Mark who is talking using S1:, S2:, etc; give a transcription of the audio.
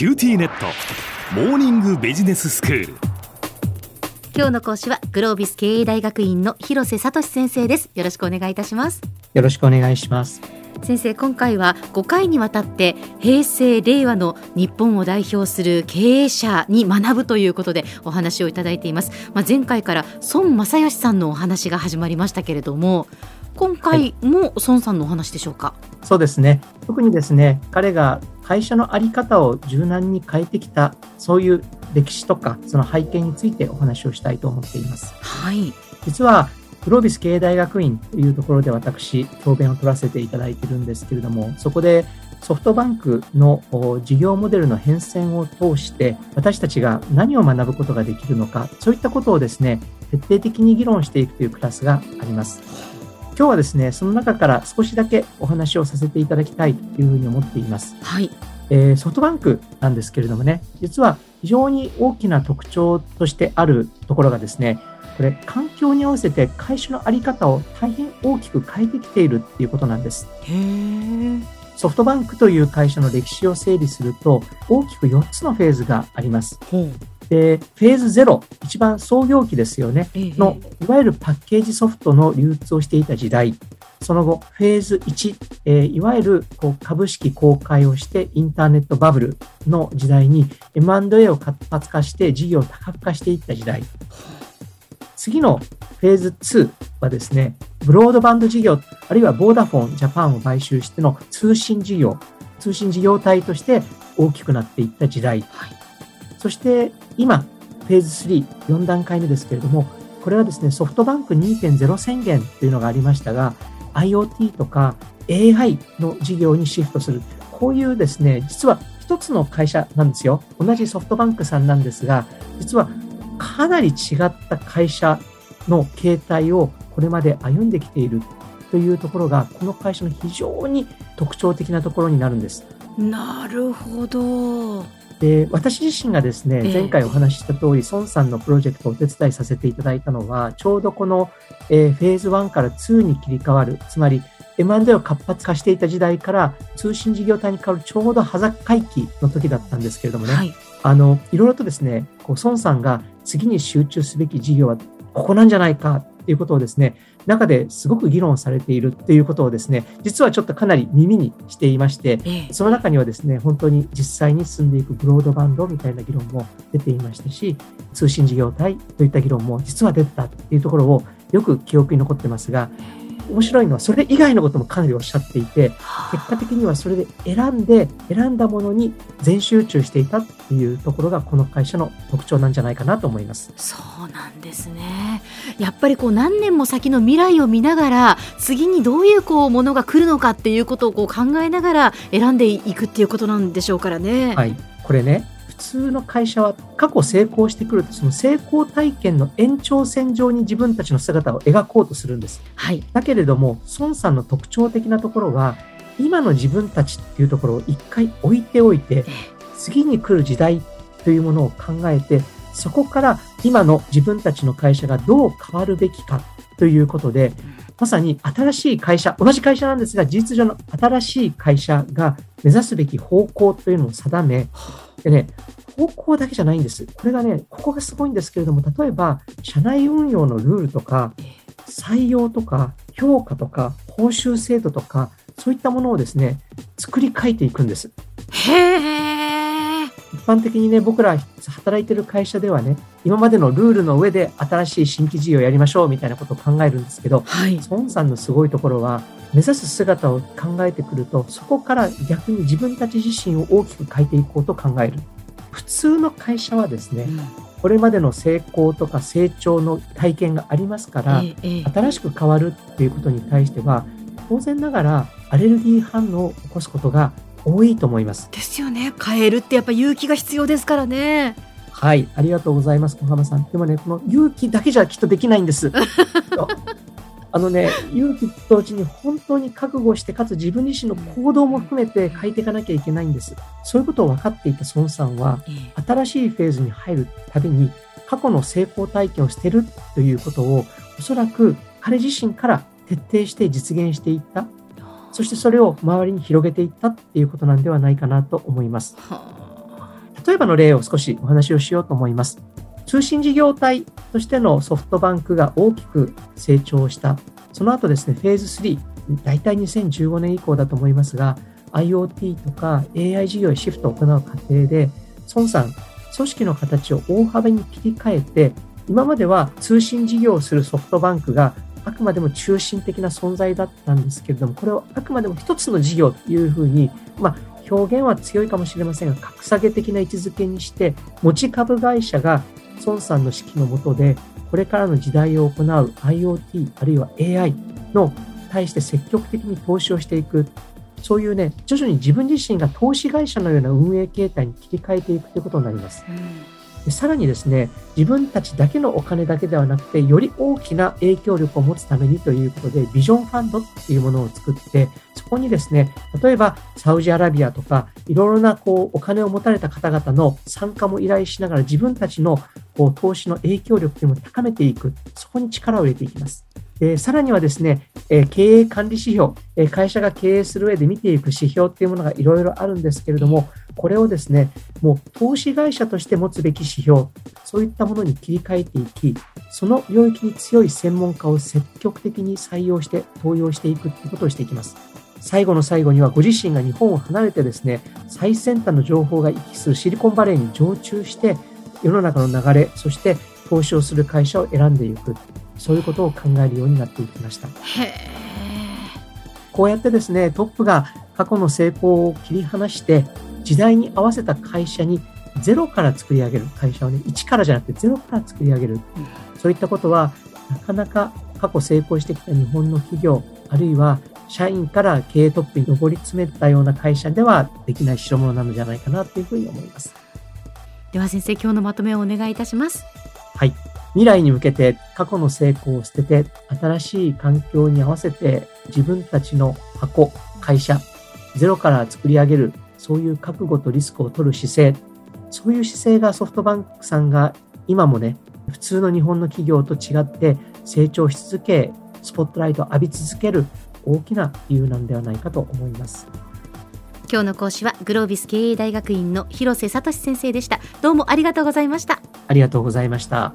S1: QTnet。モーニングビジネススクール。
S2: 今日の講師はグロービス経営大学院の広瀬聡先生です。よろしくお願いいたします。
S3: よろしくお願いします。
S2: 先生今回は5回にわたって平成令和の日本を代表する経営者に学ぶということでお話をいただいています、まあ、前回から孫正義さんのお話が始まりましたけれども今回も孫さんのお話でしょうか、は
S3: い、そうですね。特にですね彼が会社の在り方を柔軟に変えてきたそういう歴史とかその背景についてお話をしたいと思っています。
S2: はい、
S3: 実はグロービス経営大学院というところで私、答弁を取らせていただいているんですけれども、そこでソフトバンクの事業モデルの変遷を通して、私たちが何を学ぶことができるのか、そういったことをですね、徹底的に議論していくというクラスがあります。今日はですね、その中から少しだけお話をさせていただきたいというふうに思っています。
S2: はい。
S3: えー、ソフトバンクなんですけれどもね、実は非常に大きな特徴としてあるところがですね、これ、環境に合わせて会社の在り方を大変大きく変えてきているっていうことなんです。ソフトバンクという会社の歴史を整理すると、大きく4つのフェーズがあります。で、フェーズ0、一番創業期ですよね、の、いわゆるパッケージソフトの流通をしていた時代、その後、フェーズ1、えー、いわゆるこう株式公開をしてインターネットバブルの時代に M&A を活発化して事業を多角化していった時代。次のフェーズ2はですね、ブロードバンド事業、あるいはボーダフォンジャパンを買収しての通信事業、通信事業体として大きくなっていった時代。はいそして今、フェーズ3、4段階目ですけれども、これはですね、ソフトバンク2.0宣言というのがありましたが、IoT とか AI の事業にシフトする。こういうですね、実は一つの会社なんですよ。同じソフトバンクさんなんですが、実はかなり違った会社の形態をこれまで歩んできているというところが、この会社の非常に特徴的なところになるんです。
S2: なるほど。
S3: で私自身がですね、前回お話しした通り、孫さんのプロジェクトをお手伝いさせていただいたのは、ちょうどこの、えー、フェーズ1から2に切り替わる、つまり M&A を活発化していた時代から通信事業体に変わるちょうど端境期の時だったんですけれどもね、はい、あの、いろいろとですね、こう孫さんが次に集中すべき事業はここなんじゃないかっていうことをですね、中ですごく議論されているっていうことをですね、実はちょっとかなり耳にしていまして、その中にはですね、本当に実際に進んでいくブロードバンドみたいな議論も出ていましたし、通信事業体といった議論も実は出てたっていうところをよく記憶に残ってますが、面白いのはそれ以外のこともかなりおっしゃっていて結果的にはそれで選んで選んだものに全集中していたっていうところがこの会社の特徴なんじゃないかなと思います。
S2: そうなんですね。やっぱりこう何年も先の未来を見ながら次にどういうこうものが来るのかっていうことをこう考えながら選んでいくっていうことなんでしょうからね。
S3: はい。これね通の会社は過去成功してくるとその成功体験の延長線上に自分たちの姿を描こうとするんです。
S2: はい、
S3: だけれども孫さんの特徴的なところは今の自分たちっていうところを一回置いておいて次に来る時代というものを考えてそこから今の自分たちの会社がどう変わるべきかということでまさに新しい会社、同じ会社なんですが、事実上の新しい会社が目指すべき方向というのを定め、でね、方向だけじゃないんです。これがね、ここがすごいんですけれども、例えば、社内運用のルールとか、採用とか、評価とか、報酬制度とか、そういったものをですね、作り変えていくんです。
S2: へー。
S3: 一般的にね、僕ら働いてる会社ではね、今までのルールの上で新しい新規事業をやりましょうみたいなことを考えるんですけど、
S2: はい、
S3: 孫さんのすごいところは、目指す姿を考えてくると、そこから逆に自分たち自身を大きく変えていこうと考える。普通の会社はですね、うん、これまでの成功とか成長の体験がありますから、ええ、新しく変わるっていうことに対しては、当然ながらアレルギー反応を起こすことが多いと思います。
S2: ですよね。変えるってやっぱ勇気が必要ですからね。
S3: はい、ありがとうございます、小浜さん。でもね、この勇気だけじゃきっとできないんです。あのね、勇気と同時に本当に覚悟して、かつ自分自身の行動も含めて変えていかなきゃいけないんです。そういうことを分かっていた孫さんは、新しいフェーズに入るたびに、過去の成功体験を捨てるということを、おそらく彼自身から徹底して実現していったそしてそれを周りに広げていったっていうことなんではないかなと思います。例えばの例を少しお話をしようと思います。通信事業体としてのソフトバンクが大きく成長した。その後ですね、フェーズ3、大体2015年以降だと思いますが、IoT とか AI 事業へシフトを行う過程で、孫さん、組織の形を大幅に切り替えて、今までは通信事業をするソフトバンクがあくまでも中心的な存在だったんですけれども、これをあくまでも一つの事業というふうに、まあ、表現は強いかもしれませんが、格下げ的な位置づけにして、持ち株会社が孫さんの指揮のもとで、これからの時代を行う IoT あるいは AI の対して積極的に投資をしていく。そういうね、徐々に自分自身が投資会社のような運営形態に切り替えていくということになります。うんさらにですね、自分たちだけのお金だけではなくて、より大きな影響力を持つためにということで、ビジョンファンドっていうものを作って、そこにですね、例えばサウジアラビアとか、いろいろなこうお金を持たれた方々の参加も依頼しながら、自分たちのこう投資の影響力というのを高めていく、そこに力を入れていきます。でさらにはですね、え経営管理指標、え会社が経営する上で見ていく指標っていうものがいろいろあるんですけれども、これをですね、もう投資会社として持つべき指標、そういったものに切り替えていき、その領域に強い専門家を積極的に採用して登用していくということをしていきます。最後の最後にはご自身が日本を離れてですね、最先端の情報が行き来するシリコンバレーに常駐して、世の中の流れ、そして投資をする会社を選んでいく。そういうことを考えるようになっていきました。こうやってですね、トップが過去の成功を切り離して、時代に合わせた会社にゼロから作り上げる会社をね、1からじゃなくてゼロから作り上げる。そういったことは、なかなか過去成功してきた日本の企業、あるいは社員から経営トップに上り詰めたような会社ではできない代物なのじゃないかなというふうに思います。
S2: では先生、今日のまとめをお願いいたします。
S3: はい。未来に向けて過去の成功を捨てて新しい環境に合わせて自分たちの箱、会社、ゼロから作り上げる、そういう覚悟とリスクを取る姿勢、そういう姿勢がソフトバンクさんが今もね、普通の日本の企業と違って成長し続け、スポットライトを浴び続ける大きな理由なんではないかと思います。
S2: 今日の講師はグロービス経営大学院の広瀬聡先生でした。どうもありがとうございました。
S3: ありがとうございました